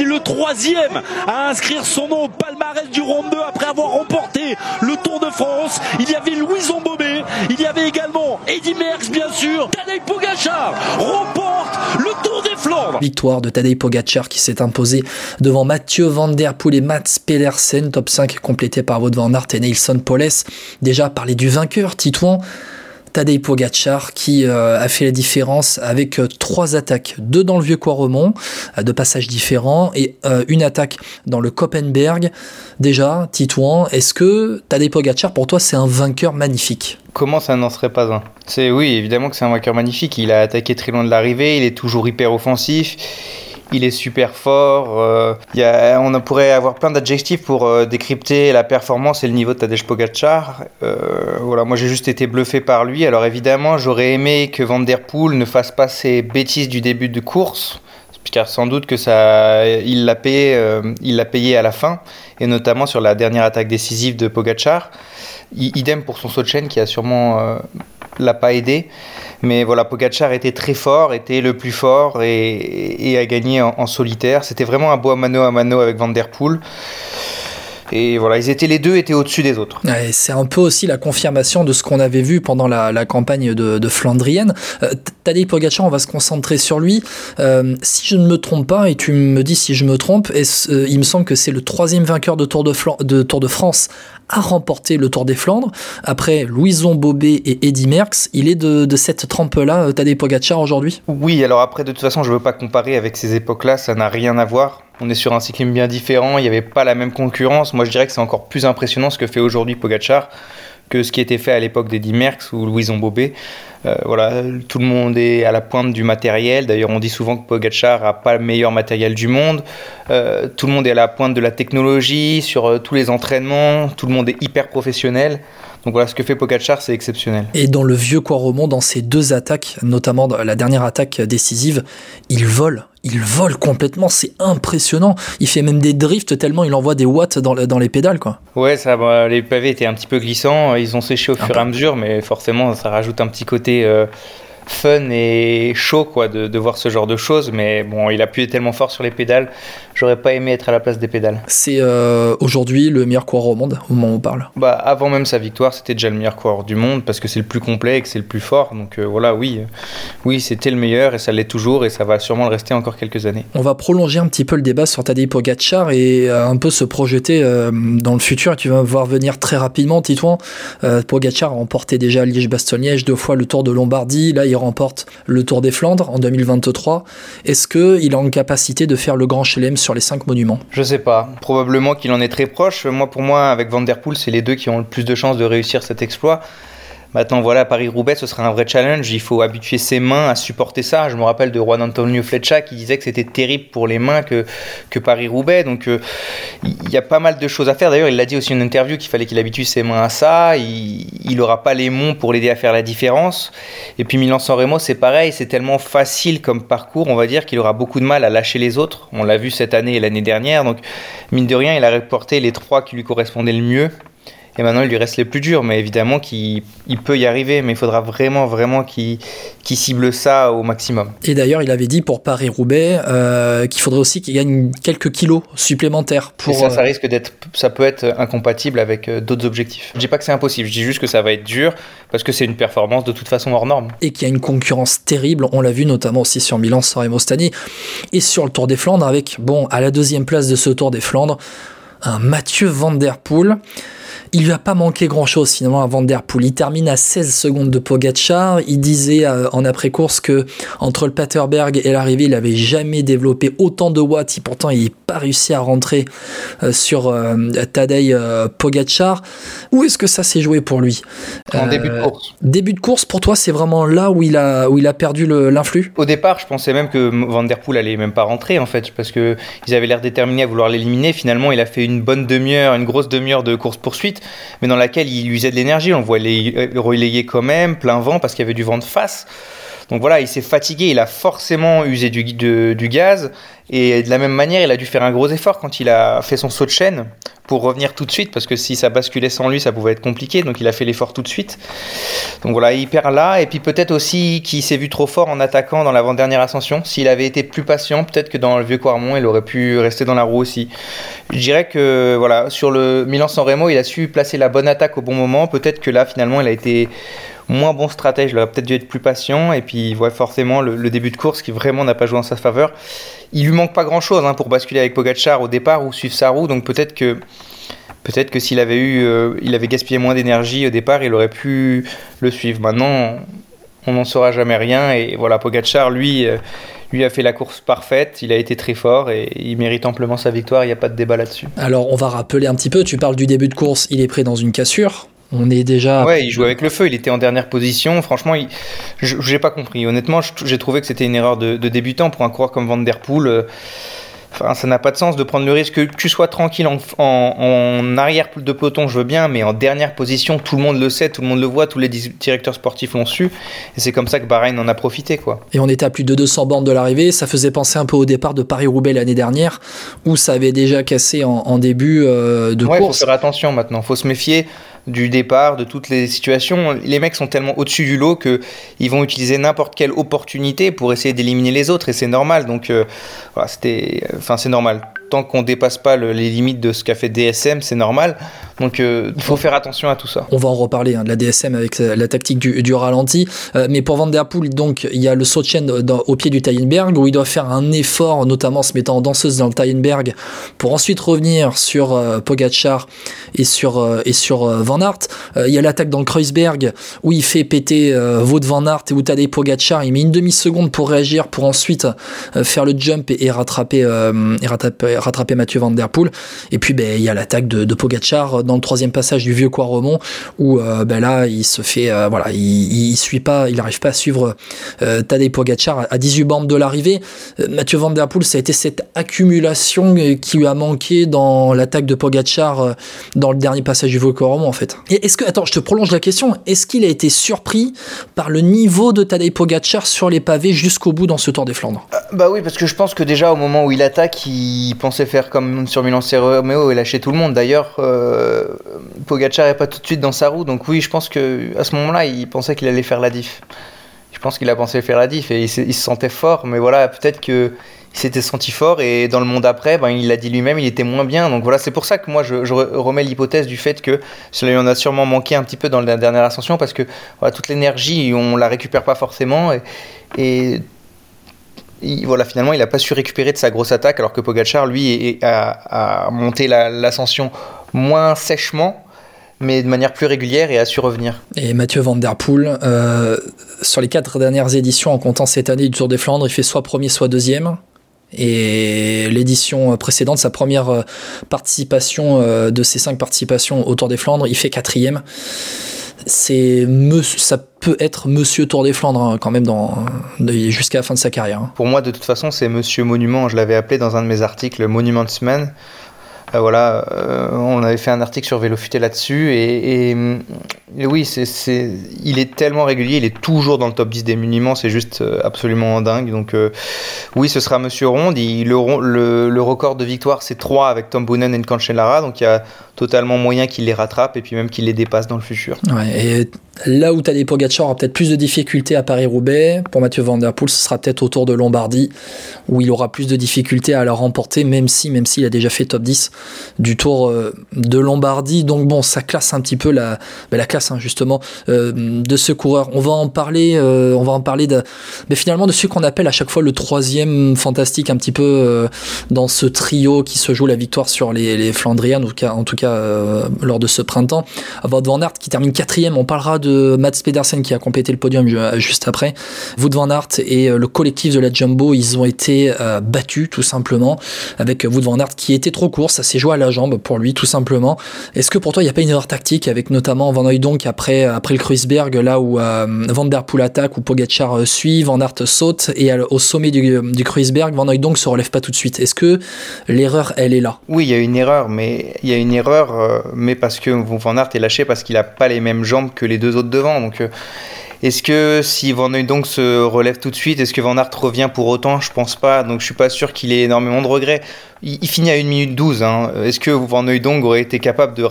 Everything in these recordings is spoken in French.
Il est le troisième à inscrire son nom au palmarès du Ronde 2 après avoir remporté le Tour de France. Il y avait Louison Bobet, il y avait également Eddy Merckx bien sûr. Tadej Pogacar remporte le Tour des Flandres. Victoire de Tadej Pogacar qui s'est imposé devant Mathieu Van Der Poel et Mats Pedersen, top 5 complété par Wout van Aert et Nelson Poles. Déjà parler du vainqueur, Titouan. Tadej Pogacar qui euh, a fait la différence avec euh, trois attaques, deux dans le vieux Quaremont, euh, de passages différents, et une attaque dans le Koppenberg. Déjà, Titouan, est-ce que Tadej Pogacar, pour toi, c'est un vainqueur magnifique? Comment ça n'en serait pas un? C'est oui, évidemment que c'est un vainqueur magnifique. Il a attaqué très loin de l'arrivée, il est toujours hyper offensif il est super fort. Euh, y a, on pourrait avoir plein d'adjectifs pour euh, décrypter la performance et le niveau de Tadej Pogacar. Euh, voilà, moi j'ai juste été bluffé par lui. Alors évidemment, j'aurais aimé que Van Der Poel ne fasse pas ses bêtises du début de course, car sans doute que ça, il l'a payé, il l'a payé à la fin, et notamment sur la dernière attaque décisive de Pogacar. Idem pour son chaîne qui a sûrement euh, l'a pas aidé. Mais voilà, Pogacar était très fort, était le plus fort et, a gagné en, solitaire. C'était vraiment un beau mano à mano avec Van Der Poel. Et voilà, ils étaient les deux étaient au-dessus des autres. c'est un peu aussi la confirmation de ce qu'on avait vu pendant la, campagne de, Flandrienne. Euh, Tadej Pogacar, on va se concentrer sur lui. Euh, si je ne me trompe pas, et tu me dis si je me trompe, euh, il me semble que c'est le troisième vainqueur de Tour de, de Tour de France à remporter le Tour des Flandres. Après Louison Bobet et Eddy Merckx, il est de, cette trempe-là, euh, Tadej Pogacar aujourd'hui? Oui, alors après, de toute façon, je ne veux pas comparer avec ces époques-là, ça n'a rien à voir. On est sur un cyclisme bien différent, il n'y avait pas la même concurrence. Moi, je dirais que c'est encore plus impressionnant ce que fait aujourd'hui Pogacar que ce qui était fait à l'époque d'Eddy Merckx ou Louison Bobet. Euh, voilà, tout le monde est à la pointe du matériel. D'ailleurs, on dit souvent que Pogacar n'a pas le meilleur matériel du monde. Euh, tout le monde est à la pointe de la technologie, sur euh, tous les entraînements. Tout le monde est hyper professionnel. Donc voilà, ce que fait Pogacar, c'est exceptionnel. Et dans le vieux Quaremont, dans ces deux attaques, notamment la dernière attaque décisive, il vole. Il vole complètement, c'est impressionnant. Il fait même des drifts tellement il envoie des watts dans, dans les pédales. Quoi. Ouais, ça, bah, les pavés étaient un petit peu glissants, ils ont séché au fur et à mesure, mais forcément ça rajoute un petit côté euh, fun et chaud quoi de, de, voir ce genre de choses. Mais bon, il appuyait tellement fort sur les pédales, j'aurais pas aimé être à la place des pédales. C'est euh, aujourd'hui le meilleur coureur au monde au moment où on parle. Bah avant même sa victoire, c'était déjà le meilleur coureur du monde parce que c'est le plus complet et que c'est le plus fort. Donc euh, voilà, oui, oui, c'était le meilleur et ça l'est toujours et ça va sûrement le rester encore quelques années. On va prolonger un petit peu le débat sur Tadej Pogacar et euh, un peu se projeter dans le futur. Tu vas voir venir très rapidement, Titouan. Pogacar a remporté déjà Liège-Bastogne-Liège deux fois le Tour de Lombardie. Là, il remporte le Tour des Flandres en 2023. Est-ce qu'il est en capacité de faire le Grand Chelem sur les cinq monuments Je sais pas. Probablement qu'il en est très proche. Moi, pour moi, avec Van Der Poel, c'est les deux qui ont le plus de chances de réussir cet exploit. Maintenant, voilà, Paris-Roubaix, ce sera un vrai challenge. Il faut habituer ses mains à supporter ça. Je me rappelle de Juan Antonio Flecha qui disait que c'était terrible pour les mains que, que Paris-Roubaix. Donc, euh, il y a pas mal de choses à faire. D'ailleurs, il l'a dit aussi en interview qu'il fallait qu'il habitue ses mains à ça. Il n'aura pas les monts pour l'aider à faire la différence. Et puis, Milan-San Remo, c'est pareil. C'est tellement facile comme parcours, on va dire, qu'il aura beaucoup de mal à lâcher les autres. On l'a vu cette année et l'année dernière. Donc, mine de rien, il a reporté les trois qui lui correspondaient le mieux. Et maintenant, il lui reste les plus durs, mais évidemment qu'il peut y arriver, mais il faudra vraiment, vraiment qu'il cible ça au maximum. Et d'ailleurs, il avait dit pour Paris-Roubaix euh, qu'il faudrait aussi qu'il gagne quelques kilos supplémentaires. Pour, ça, ça euh, risque d'être, ça peut être incompatible avec euh, d'autres objectifs. Je dis pas que c'est impossible, je dis juste que ça va être dur parce que c'est une performance de toute façon hors norme. Et qu'il y a une concurrence terrible, on l'a vu notamment aussi sur Milan, San Remo Stani, et sur le Tour des Flandres avec, bon, à la deuxième place de ce Tour des Flandres, un Mathieu Van Der Poel. Il lui a pas manqué grand chose finalement à Van Der Poel. Il termine à 16 secondes de Pogacar. Il disait euh, en après-course que entre le Paterberg et l'arrivée, il avait jamais développé autant de watts. Et pourtant, il n'a pas réussi à rentrer euh, sur euh, Tadej Pogacar. Où est-ce que ça s'est joué pour lui? En début de course. Début de course, pour toi, c'est vraiment là où il a, où il a perdu l'influx? Au départ, je pensais même que Van Der Poel allait même pas rentrer en fait, parce que ils avaient l'air déterminés à vouloir l'éliminer. Finalement, il a fait une bonne demi-heure, une grosse demi-heure de course-poursuite mais dans laquelle il usait de l'énergie. On le voit le relayer quand même, plein vent, parce qu'il y avait du vent de face. Donc voilà, il s'est fatigué, il a forcément usé du, du gaz. Et de la même manière, il a dû faire un gros effort quand il a fait son saut de chaîne pour revenir tout de suite, parce que si ça basculait sans lui, ça pouvait être compliqué. Donc il a fait l'effort tout de suite. Donc voilà, il perd là. Et puis peut-être aussi qu'il s'est vu trop fort en attaquant dans l'avant-dernière ascension. S'il avait été plus patient, peut-être que dans le vieux Quarmont, il aurait pu rester dans la roue aussi. Je dirais que voilà, sur le Milan-San Remo, il a su placer la bonne attaque au bon moment. Peut-être que là, finalement, il a été moins bon stratège, il aurait peut-être dû être plus patient. Et puis, ouais, forcément, le, début de course qui vraiment n'a pas joué en sa faveur. Il lui manque pas grand-chose hein, pour basculer avec Pogacar au départ ou suivre sa roue. Donc peut-être que peut-être que s'il avait eu, euh, il avait gaspillé moins d'énergie au départ, il aurait pu le suivre. Maintenant, on n'en saura jamais rien. Et voilà, Pogacar, lui. Euh, lui a fait la course parfaite, il a été très fort et il mérite amplement sa victoire, il n'y a pas de débat là-dessus. Alors on va rappeler un petit peu, tu parles du début de course, il est pris dans une cassure, on est déjà. Ouais, il joue avec le feu. Il était en dernière position. Franchement, je n'ai pas compris. Honnêtement, j'ai trouvé que c'était une erreur de, débutant pour un coureur comme Van Der Poel. Euh, enfin, ça n'a pas de sens de prendre le risque que tu sois tranquille en, en, arrière de peloton, je veux bien, mais en dernière position, tout le monde le sait, tout le monde le voit, tous les directeurs sportifs l'ont su, et c'est comme ça que Bahreïn en a profité, quoi. Et on était à plus de 200 bornes de l'arrivée, ça faisait penser un peu au départ de Paris-Roubaix l'année dernière, où ça avait déjà cassé en, début euh, de ouais, course. faut faire attention maintenant, faut se méfier du départ, de toutes les situations. Les mecs sont tellement au-dessus du lot que ils vont utiliser n'importe quelle opportunité pour essayer d'éliminer les autres et c'est normal. Donc euh, voilà, c'était, enfin c'est normal tant qu'on dépasse pas les limites de ce qu'a fait DSM, c'est normal. Donc euh, il faut faire attention à tout ça. On va en reparler hein, de la DSM avec euh, la tactique du, ralenti. Euh, mais pour Van Der Poel, donc il y a le saut de chaîne au pied du Tyenberg où il doit faire un effort, notamment se mettant en danseuse dans le Tyenberg, pour ensuite revenir sur Pogachar et sur et sur Van Aert. il y a l'attaque dans le Kreuzberg où il fait péter Wout Van Aert et Tadej Pogacar. Il met une demi seconde pour réagir, pour ensuite faire le jump et, rattraper, et rattraper rattraper Mathieu Van Der Poel. Et puis ben, il y a l'attaque de, de, Pogacar dans le troisième passage du vieux Quaremont où euh, ben, là il se fait euh, voilà il, suit pas il n'arrive pas à suivre euh, Tadej Pogacar à 18 bornes de l'arrivée. Mathieu Van Der Poel ça a été cette accumulation qui lui a manqué dans l'attaque de Pogacar dans le dernier passage du vieux Quaremont en fait. Et est-ce que attends je te prolonge la question est-ce qu'il a été surpris par le niveau de Tadej Pogacar sur les pavés jusqu'au bout dans ce Tour des Flandres? Bah oui parce que je pense que déjà au moment où il attaque il pense pensait faire comme sur Milan Romeo et lâcher tout le monde. D'ailleurs, euh, Pogacar n'est pas tout de suite dans sa roue, donc oui, je pense que à ce moment-là, il pensait qu'il allait faire la diff. Je pense qu'il a pensé faire la diff et il, se sentait fort, mais voilà, peut-être que il s'était senti fort et dans le monde après, ben, il l'a dit lui-même, il était moins bien. Donc voilà, c'est pour ça que moi je, remets l'hypothèse du fait que cela lui en a sûrement manqué un petit peu dans la dernière ascension parce que voilà, toute l'énergie, on la récupère pas forcément et, et voilà, finalement, il n'a pas su récupérer de sa grosse attaque, alors que Pogachar, lui, a, monté l'ascension moins sèchement, mais de manière plus régulière et a su revenir. Et Mathieu Van Der Poel, euh, sur les quatre dernières éditions, en comptant cette année du Tour des Flandres, il fait soit premier, soit deuxième. Et l'édition précédente, sa première euh, participation euh, de ces cinq participations au Tour des Flandres, il fait quatrième c'est ça peut être Monsieur Tour des Flandres hein, quand même dans jusqu'à la fin de sa carrière. Hein. Pour moi, de toute façon, c'est Monsieur Monument. Je l'avais appelé dans un de mes articles Monument Man. Euh, voilà, euh, on avait fait un article sur Vélofuté là-dessus et, oui, c'est, il est tellement régulier, il est toujours dans le top 10 des monuments, c'est juste euh, absolument dingue. Donc oui, ce sera Monsieur Ronde. le, le, record de victoire, c'est 3 avec Tom Boonen et Cancellara, donc il y a totalement moyen qu'il les rattrape et puis même qu'il les dépasse dans le futur. Et là où Tadej Pogacar aura peut-être plus de difficultés à Paris-Roubaix, pour Mathieu Van Der Poel, ce sera peut-être autour de Lombardie, où il aura plus de difficultés à la remporter, même si, même s'il a déjà fait top 10 du Tour euh, de Lombardie. Donc bon, ça classe un petit peu la, bah, la classe hein, justement euh, de ce coureur. On va en parler, euh, on va en parler de, mais finalement de ce qu'on appelle à chaque fois le troisième fantastique, un petit peu dans ce trio qui se joue la victoire sur les, Flandriens, en tout cas euh, lors de ce printemps. Wout van Aert qui termine quatrième. On parlera de Mats Pedersen qui a complété le podium juste après. Wout van Aert et euh, le collectif de la Jumbo, ils ont été euh, battus tout simplement avec Wout van Aert qui était trop court. Ça s'est joué à la jambe pour lui tout simplement. Est-ce que pour toi il n'y a pas une erreur tactique avec notamment Van Hooydonk après, après le Kreuzberg là où Van Der Poel attaque où Pogacar suit, Van Aert saute et au sommet du, Kreuzberg, Van Hooydonk se relève pas tout de suite. Est-ce que l'erreur elle est là? Oui, il y a une erreur, mais il y a une erreur euh, mais parce que Van Aert est lâché parce qu'il n'a pas les mêmes jambes que les deux autres devant. Donc euh, Est-ce que si Van Hooydonk se relève tout de suite, est-ce que Van Aert revient pour autant? Je pense pas, donc je suis pas sûr qu'il ait énormément de regrets. Il, finit à 1 minute 12. Hein. Est-ce que Van Hooydonk aurait été capable de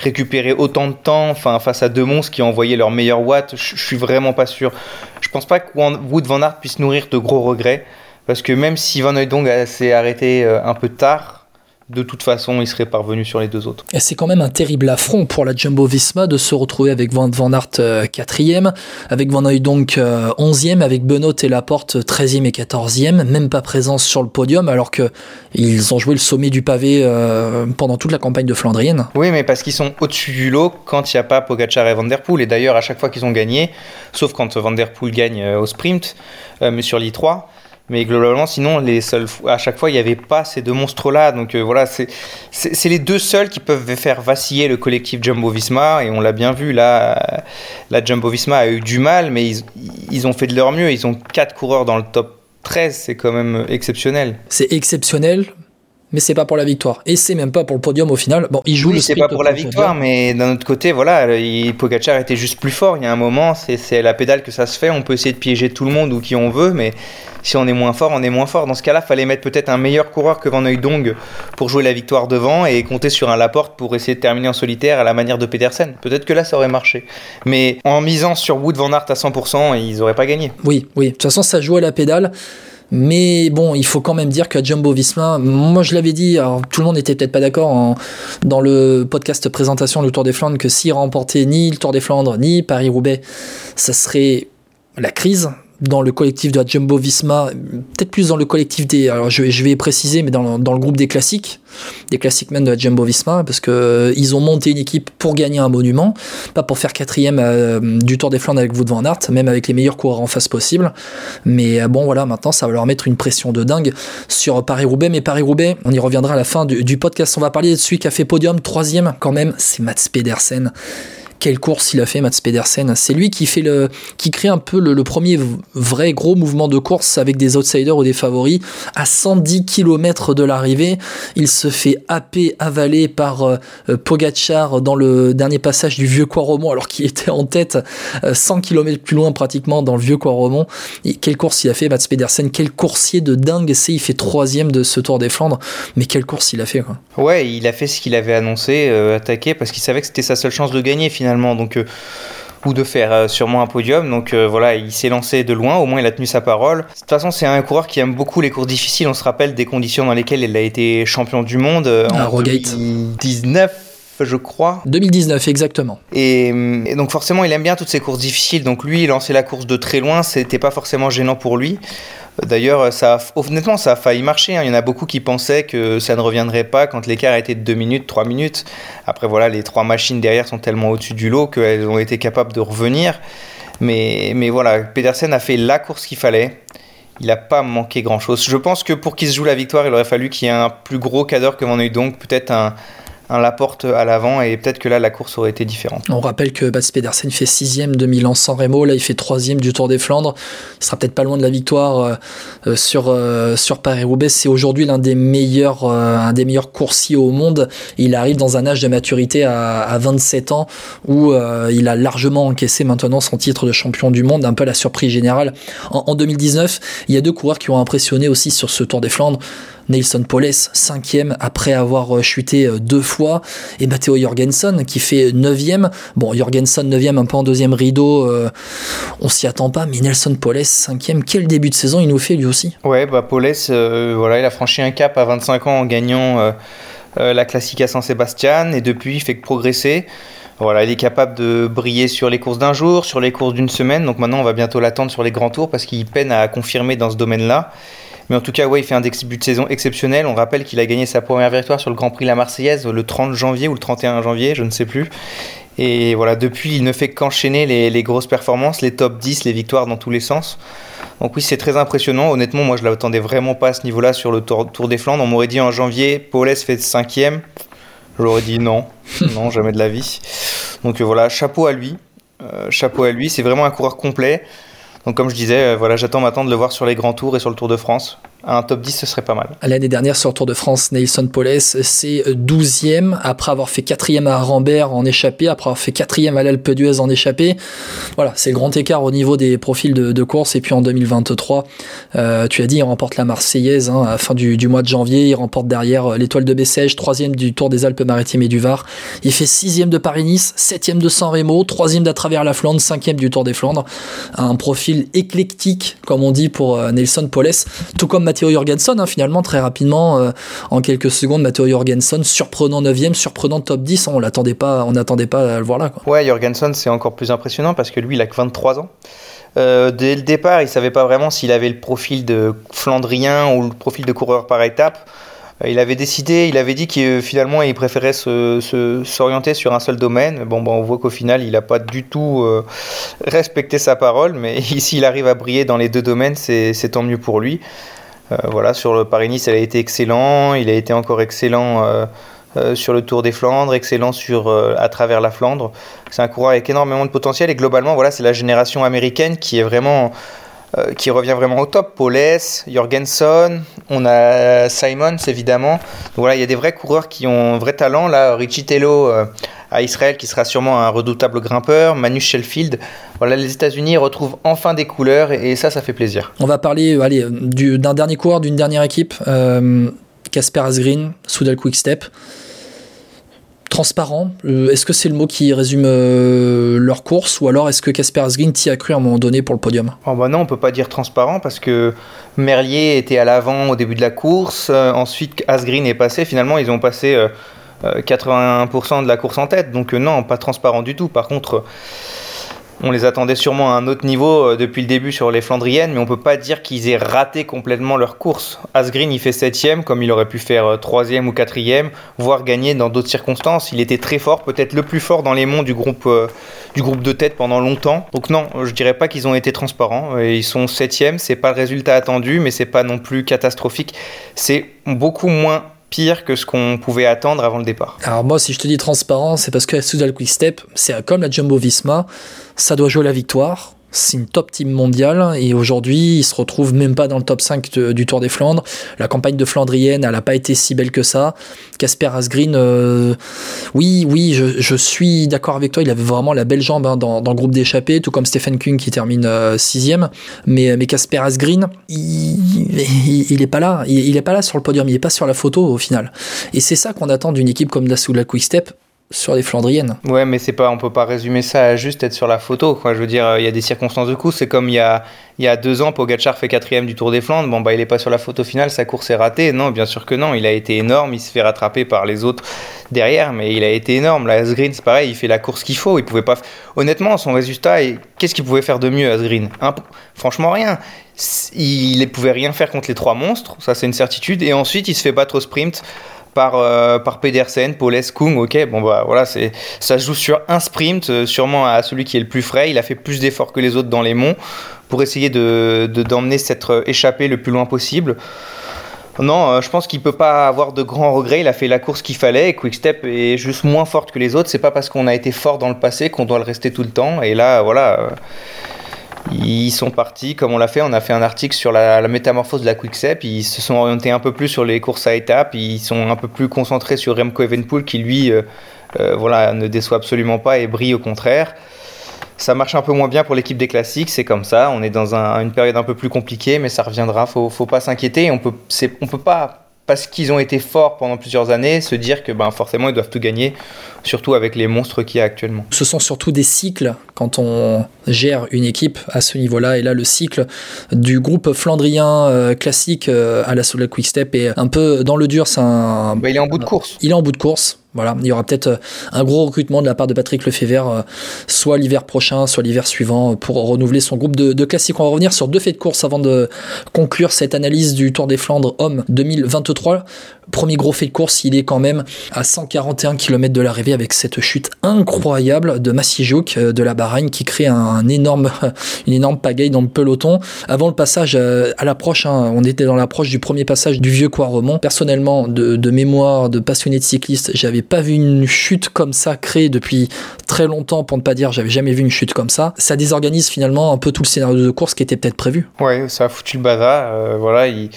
récupérer autant de temps face à deux monstres qui ont envoyé leur meilleur watt? Je suis vraiment pas sûr. Je pense pas que Wood Van Aert puisse nourrir de gros regrets, parce que même si Van Hooydonk s'est arrêté euh, un peu tard, de toute façon, il serait parvenu sur les deux autres. Et c'est quand même un terrible affront pour la Jumbo Visma de se retrouver avec Van, Van Aert 4 euh, avec Van Hooydonk 11e, euh, avec Benoît et Laporte 13e et 14e, même pas présence sur le podium alors que ils ont joué le sommet du pavé euh, pendant toute la campagne de Flandrienne. Oui, mais parce qu'ils sont au-dessus du lot quand il n'y a pas Pogacar et Van Der Poel. Et d'ailleurs, à chaque fois qu'ils ont gagné, sauf quand Van Der Poel gagne au sprint, mais sur l'I3, mais globalement, sinon, les seuls, à chaque fois, il n'y avait pas ces deux monstres-là. Donc euh, voilà, c'est les deux seuls qui peuvent faire vaciller le collectif Jumbo-Visma. Et on l'a bien vu, là, la Jumbo-Visma a eu du mal, mais ils, ils, ont fait de leur mieux. Ils ont quatre coureurs dans le top 13, c'est quand même exceptionnel. C'est exceptionnel, mais c'est pas pour la victoire. Et c'est même pas pour le podium au final. Bon, il joue oui, c'est pas pour la victoire, mais d'un autre côté, voilà, il, Pogacar était juste plus fort. Il y a un moment, c'est la pédale que ça se fait. On peut essayer de piéger tout le monde ou qui on veut, mais si on est moins fort, on est moins fort. Dans ce cas-là, fallait mettre peut-être un meilleur coureur que Van Dong pour jouer la victoire devant et compter sur un Laporte pour essayer de terminer en solitaire à la manière de Pedersen. Peut-être que là, ça aurait marché. Mais en misant sur Wood Van Aert à 100%, ils n'auraient pas gagné. Oui, oui. De toute façon, ça joue à la pédale. Mais bon, il faut quand même dire qu'à Jumbo Visma, moi je l'avais dit, alors tout le monde n'était peut-être pas d'accord dans le podcast présentation du Tour des Flandres que s'il remportait ni le Tour des Flandres ni Paris-Roubaix, ça serait la crise dans le collectif de la Jumbo Visma, peut-être plus dans le collectif des. Alors je, vais préciser, mais dans, le groupe des classiques, des classiques men de la Jumbo Visma, parce que euh, ils ont monté une équipe pour gagner un monument, pas pour faire quatrième euh, du Tour des Flandres avec Wout van Aert, même avec les meilleurs coureurs en face possible. Mais euh, bon, voilà, maintenant ça va leur mettre une pression de dingue sur Paris-Roubaix. Mais Paris-Roubaix, on y reviendra à la fin du, du, podcast. On va parler de celui qui a fait podium, troisième quand même, c'est Mats Pedersen quelle course il a fait Mats Pedersen. C'est lui qui fait le, qui crée un peu le, premier vrai gros mouvement de course avec des outsiders ou des favoris. À 110 km de l'arrivée, il se fait happer, avaler par euh, euh, Pogachar dans le dernier passage du vieux Quaromont alors qu'il était en tête 100 euh, km plus loin pratiquement dans le vieux Quaromont. Et quelle course il a fait Mats Pedersen, quel coursier de dingue c'est, il fait troisième de ce Tour des Flandres, mais quelle course il a fait. Ouais, il a fait ce qu'il avait annoncé, attaquer parce qu'il savait que c'était sa seule chance de gagner finalement donc euh, ou de faire euh, sûrement un podium. Donc euh, voilà, il s'est lancé de loin, au moins il a tenu sa parole. De toute façon, c'est un coureur qui aime beaucoup les courses difficiles. On se rappelle des conditions dans lesquelles il a été champion du monde en 2019 je crois. 2019, exactement. Et, et, donc forcément, il aime bien toutes ces courses difficiles. Donc lui, lancer la course de très loin, c'était pas forcément gênant pour lui. D'ailleurs, ça honnêtement, ça a failli marcher. Hein. Il y en a beaucoup qui pensaient que ça ne reviendrait pas quand l'écart était de 2 minutes, 3 minutes. Après, voilà, les trois machines derrière sont tellement au-dessus du lot qu'elles ont été capables de revenir. Mais, voilà, Pedersen a fait la course qu'il fallait. Il n'a pas manqué grand-chose. Je pense que pour qu'il se joue la victoire, il aurait fallu qu'il y ait un plus gros cadre que eu donc peut-être un, un Laporte à l'avant et peut-être que là la course aurait été différente. On rappelle que Mats Pedersen fait 6 de Milan San Remo, là il fait 3 du Tour des Flandres. Il sera peut-être pas loin de la victoire euh, euh, sur, euh, sur Paris-Roubaix. C'est aujourd'hui l'un des meilleurs coursiers au monde. Il arrive dans un âge de maturité à, à 27 ans où il a largement encaissé maintenant son titre de champion du monde, un peu la surprise générale. En 2019, il y a deux coureurs qui ont impressionné aussi sur ce Tour des Flandres. Nelson Poles, cinquième après avoir euh, chuté euh, deux fois, et Matteo Jorgensen qui fait neuvième. Bon, Jorgensen neuvième un peu en deuxième rideau, euh, on s'y attend pas, mais Nelson Poles cinquième, quel début de saison il nous fait lui aussi Ouais, bah Poles, voilà, il a franchi un cap à 25 ans en gagnant la classique à San Sebastian, et depuis il fait que progresser. Voilà, il est capable de briller sur les courses d'un jour, sur les courses d'une semaine. Donc maintenant, on va bientôt l'attendre sur les grands tours parce qu'il peine à confirmer dans ce domaine-là. Mais en tout cas, ouais, il fait un début de saison exceptionnel. On rappelle qu'il a gagné sa première victoire sur le Grand Prix La Marseillaise le 30 janvier ou le 31 janvier, je ne sais plus. Et voilà, depuis, il ne fait qu'enchaîner les, grosses performances, les top 10, les victoires dans tous les sens. Donc oui, c'est très impressionnant. Honnêtement, moi, je ne l'attendais vraiment pas à ce niveau-là sur le tour, des Flandres. On m'aurait dit en janvier, Paulès fait cinquième. J'aurais dit non, non, jamais de la vie. Donc euh, voilà, chapeau à lui. Euh, chapeau à lui, c'est vraiment un coureur complet. Donc comme je disais, euh, voilà, j'attends maintenant de le voir sur les grands tours et sur le Tour de France. Un top 10, ce serait pas mal. L'année dernière, sur le Tour de France, Nelson Poles, c'est 12e, après avoir fait 4e à Rambert en échappée, après avoir fait 4e à l'Alpe d'Huez en échappée. Voilà, c'est le grand écart au niveau des profils de, course. Et puis en 2023, euh, tu as dit, il remporte la Marseillaise hein, à la fin du, mois de janvier. Il remporte derrière euh, l'étoile de Bessèges, 3e du Tour des Alpes-Maritimes et du Var. Il fait 6e de Paris-Nice, 7e de San Remo, 3e d'à travers la Flandre, 5e du Tour des Flandres. Un profil éclectique, comme on dit pour euh, Nelson Poles, tout comme Matteo Jorgensen, hein, finalement, très rapidement, euh, en quelques secondes, Matteo Jorgensen, surprenant 9ème, surprenant top 10, on l'attendait pas, on n'attendait pas à le voir là. Quoi. Ouais, Jorgensen, c'est encore plus impressionnant parce que lui, il a que 23 ans. Euh, dès le départ, il savait pas vraiment s'il avait le profil de Flandrien ou le profil de coureur par étape. Euh, il avait décidé, il avait dit que finalement il préférait s'orienter sur un seul domaine. Bon, bon on voit qu'au final il n'a pas du tout respecté sa parole, mais ici il arrive à briller dans les deux domaines, c'est tant mieux pour lui. Euh, voilà, sur le Paris-Nice, il a été excellent. Il a été encore excellent euh, euh, sur le Tour des Flandres, excellent sur, à travers la Flandre. C'est un coureur avec énormément de potentiel et globalement, voilà, c'est la génération américaine qui est vraiment qui revient vraiment au top. Paules, Jorgensen, on a Simons évidemment. voilà, il y a des vrais coureurs qui ont un vrai talent. Là, Richie Tello à Israël, qui sera sûrement un redoutable grimpeur, Manu Sheffield. Voilà, les États-Unis retrouvent enfin des couleurs et, ça, ça fait plaisir. On va parler allez, d'un dernier coureur, d'une dernière équipe. Casper euh, Asgreen, Soudal Quickstep transparent euh, Est-ce que c'est le mot qui résume euh, leur course ou alors est-ce que Casper Asgreen t'y a cru à un moment donné pour le podium? Oh bah Non, on peut pas dire transparent parce que Merlier était à l'avant au début de la course. ensuite, Asgreen est passé. Finalement, ils ont passé 81% de la course en tête. Donc euh, non, pas transparent du tout. Par contre, on les attendait sûrement à un autre niveau euh, depuis le début sur les Flandriennes, mais on peut pas dire qu'ils aient raté complètement leur course. Asgreen, il fait 7 comme il aurait pu faire 3 euh, ou 4 voire gagner dans d'autres circonstances. Il était très fort, peut-être le plus fort dans les monts du groupe, groupe de tête pendant longtemps. Donc non, je dirais pas qu'ils ont été transparents. Ils sont 7 c'est pas le résultat attendu, mais c'est pas non plus catastrophique. C'est beaucoup moins pire que ce qu'on pouvait attendre avant le départ. Alors moi, si je te dis transparent, c'est parce que Soudal Quick Step, c'est comme la Jumbo Visma, ça doit jouer la victoire c'est une top team mondiale et aujourd'hui il se retrouve même pas dans le top 5 du Tour des Flandres. La campagne de Flandrienne elle n'a pas été si belle que ça. Casper Asgreen, euh, oui oui je, suis d'accord avec toi, il avait vraiment la belle jambe hein, dans, le groupe d'échappée, tout comme Stephen Kuhn qui termine 6 euh, sixième. Mais, mais Casper Asgreen, il, il, est pas là, il, il, est pas là sur le podium, il est pas sur la photo au final. Et c'est ça qu'on attend d'une équipe comme la Quick Step sur les Flandriennes. Ouais, mais c'est pas, on peut pas résumer ça à juste être sur la photo. Quoi. Je veux dire, il y a des circonstances de coup. C'est comme il y a, il y a deux ans, Pogacar fait quatrième du Tour des Flandres. Bon, bah, il est pas sur la photo finale, sa course est ratée. Non, bien sûr que non. Il a été énorme. Il se fait rattraper par les autres derrière, mais il a été énorme. La Asgreen, c'est pareil. Il fait la course qu'il faut. Il pouvait pas. Honnêtement, son résultat, qu'est-ce qu'il pouvait faire de mieux, Asgreen Franchement, rien. Il ne pouvait rien faire contre les trois monstres. Ça, c'est une certitude. Et ensuite, il se fait battre au sprint par, euh, par Pedersen, Kung, ok, bon bah voilà, c'est, ça se joue sur un sprint, euh, sûrement à celui qui est le plus frais, il a fait plus d'efforts que les autres dans les monts pour essayer de, d'emmener cette euh, échappée le plus loin possible. Non, je pense qu'il peut pas avoir de grands regrets. Il a fait la course qu'il fallait. Et Quickstep est juste moins forte que les autres. C'est pas parce qu'on a été fort dans le passé qu'on doit le rester tout le temps. Et là, voilà, ils sont partis, comme on l'a fait, on a fait un article sur la, métamorphose de la Quickstep. Ils se sont orientés un peu plus sur les courses à étapes. Ils sont un peu plus concentrés sur Remco Evenpool qui, lui, euh, euh, voilà, ne déçoit absolument pas et brille au contraire. Ça marche un peu moins bien pour l'équipe des classiques, c'est comme ça. On est dans une période un peu plus compliquée, mais ça reviendra. Faut, faut pas s'inquiéter. On peut, on peut pas parce qu'ils ont été forts pendant plusieurs années, se dire que ben, forcément ils doivent tout gagner, surtout avec les monstres qu'il y a actuellement. Ce sont surtout des cycles quand on gère une équipe à ce niveau-là. Et là, le cycle du groupe flandrien euh, classique euh, à la Solar Quick Step est un peu dans le dur. Un... Bah, il est en bout de course. Il est en bout de course. Voilà, il y aura peut-être euh, un gros recrutement de la part de Patrick Lefebvre, euh, soit l'hiver prochain, soit l'hiver suivant, euh, pour renouveler son groupe de, de classiques. On va revenir sur deux faits de course avant de conclure cette analyse du Tour des Flandres Hommes 2023. Premier gros fait de course, il est quand même à 141 km de l'arrivée avec cette chute incroyable de Massijouk de la Bahreïn qui crée un, énorme, une énorme pagaille dans le peloton. Avant le passage à l'approche, hein, on était dans l'approche du premier passage du vieux Quaremont. Personnellement, de, de mémoire, de passionné de cycliste, j'avais pas vu une chute comme ça créée depuis très longtemps, pour ne pas dire j'avais jamais vu une chute comme ça. Ça désorganise finalement un peu tout le scénario de course qui était peut-être prévu. Ouais, ça a foutu le bazar. Euh, voilà, il...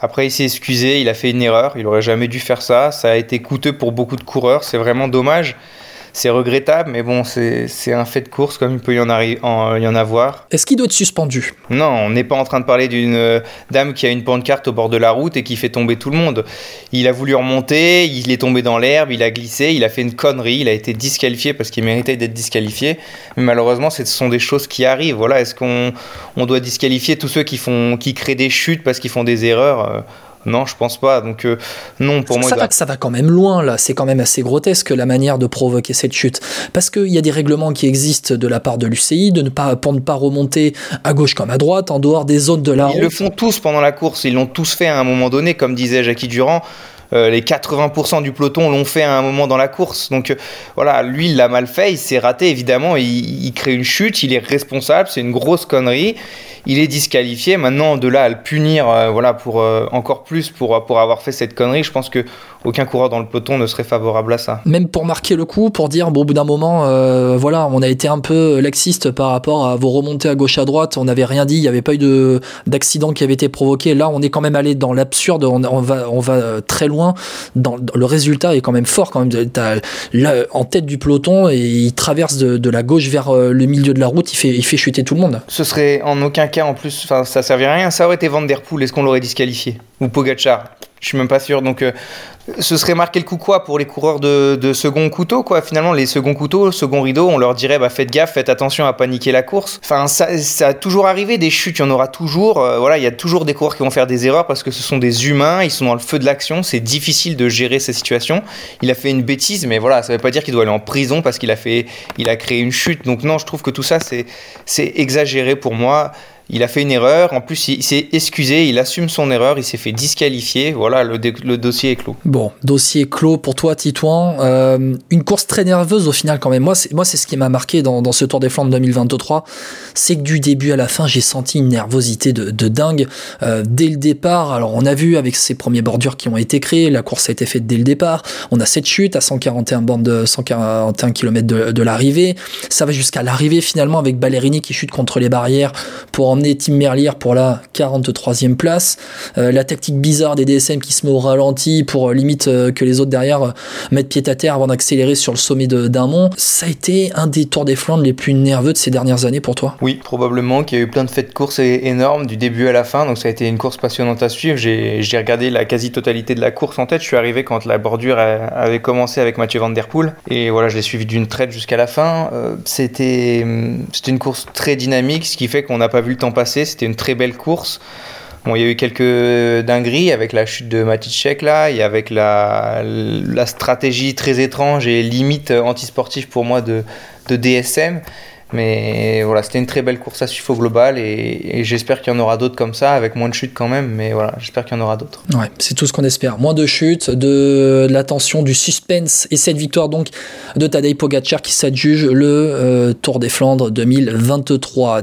Après, il s'est excusé, il a fait une erreur, il aurait jamais dû faire ça. Ça a été coûteux pour beaucoup de coureurs, c'est vraiment dommage c'est regrettable, mais bon, c'est un fait de course comme il peut y en, en, y en avoir. Est-ce qu'il doit être suspendu? Non, on n'est pas en train de parler d'une euh, dame qui a une pancarte au bord de la route et qui fait tomber tout le monde. Il a voulu remonter, il est tombé dans l'herbe, il a glissé, il a fait une connerie, il a été disqualifié parce qu'il méritait d'être disqualifié. Mais malheureusement, ce sont des choses qui arrivent. Voilà, est-ce qu'on on doit disqualifier tous ceux qui, font, qui créent des chutes parce qu'ils font des erreurs? Euh, non, je pense pas. Donc euh, non, pour moi. Ça, va, ça va quand même loin là. C'est quand même assez grotesque la manière de provoquer cette chute, parce qu'il y a des règlements qui existent de la part de l'UCI de ne pas pour ne pas remonter à gauche comme à droite en dehors des zones de la. Ils le font tous pendant la course. Ils l'ont tous fait à un moment donné, comme disait Jackie Durand. Euh, les 80% du peloton l'ont fait à un moment dans la course. Donc euh, voilà, lui, il l'a mal fait, il s'est raté évidemment, il, crée une chute, il est responsable, c'est une grosse connerie il est disqualifié. Maintenant, de là à le punir, euh, voilà, pour encore plus pour, pour avoir fait cette connerie, je pense que aucun coureur dans le peloton ne serait favorable à ça. Même pour marquer le coup, pour dire, bon, au bout d'un moment, voilà, on a été un peu laxiste par rapport à vos remontées à gauche à droite, on n'avait rien dit, il n'y avait pas eu d'accident qui avait été provoqué. Là, on est quand même allé dans l'absurde, on, va, on va très loin. Dans, le résultat est quand même fort, quand même. Là, en tête du peloton et il traverse de, la gauche vers le milieu de la route, il fait, il fait chuter tout le monde. Ce serait en aucun cas en plus, enfin ça servirait à rien. Ça aurait été Van Der est-ce qu'on l'aurait disqualifié? Ou Pogachar Je suis même pas sûr. Donc euh, ce serait marqué le coup quoi pour les coureurs de, second couteau quoi. Finalement les seconds couteaux, second rideau, on leur dirait bah faites gaffe, faites attention à paniquer la course. Enfin ça, a toujours arrivé des chutes, il y en aura toujours. Euh, voilà, il y a toujours des coureurs qui vont faire des erreurs parce que ce sont des humains, ils sont dans le feu de l'action, c'est difficile de gérer ces situations. Il a fait une bêtise, mais voilà, ça veut pas dire qu'il doit aller en prison parce qu'il a fait, il a créé une chute. Donc non, je trouve que tout ça c'est exagéré pour moi il a fait une erreur, en plus il, s'est excusé, il assume son erreur, il s'est fait disqualifier, voilà, le, dossier est clos. Bon, dossier clos pour toi Titouan, euh, une course très nerveuse au final quand même, moi c'est, ce qui m'a marqué dans, ce Tour des Flandres 2023, c'est que du début à la fin j'ai senti une nervosité de, dingue, euh, dès le départ, alors on a vu avec ces premiers bordures qui ont été créées, la course a été faite dès le départ, on a cette chute à 141 bornes de 141 km de, de l'arrivée, ça va jusqu'à l'arrivée finalement avec Ballerini qui chute contre les barrières pour emmener Tim Merlier pour la 43e place. Euh, la tactique bizarre des DSM qui se met au ralenti pour euh, limite euh, que les autres derrière mettent pied à terre avant d'accélérer sur le sommet d'un mont. Ça a été un des Tours des Flandres les plus nerveux de ces dernières années pour toi? Oui, probablement qu'il y a eu plein de faits de course énormes du début à la fin. Donc ça a été une course passionnante à suivre. J'ai regardé la quasi-totalité de la course en tête. Je suis arrivé quand la bordure avait commencé avec Mathieu Van Der Poel. Et voilà, je l'ai suivi d'une traite jusqu'à la fin. C'était une course très dynamique, ce qui fait qu'on n'a pas vu le temps passé. C'était une très belle course. Bon, il y a eu quelques dingueries avec la chute de Maticek là, et avec la, stratégie très étrange et limite antisportive pour moi de, de DSM. Mais voilà, c'était une très belle course à suivre au global et, j'espère qu'il y en aura d'autres comme ça, avec moins de chutes quand même, mais voilà, j'espère qu'il y en aura d'autres. Ouais, c'est tout ce qu'on espère. Moins de chutes, de, l'attention, du suspense et cette victoire donc de Tadej Pogacar qui s'adjuge le euh, Tour des Flandres 2023.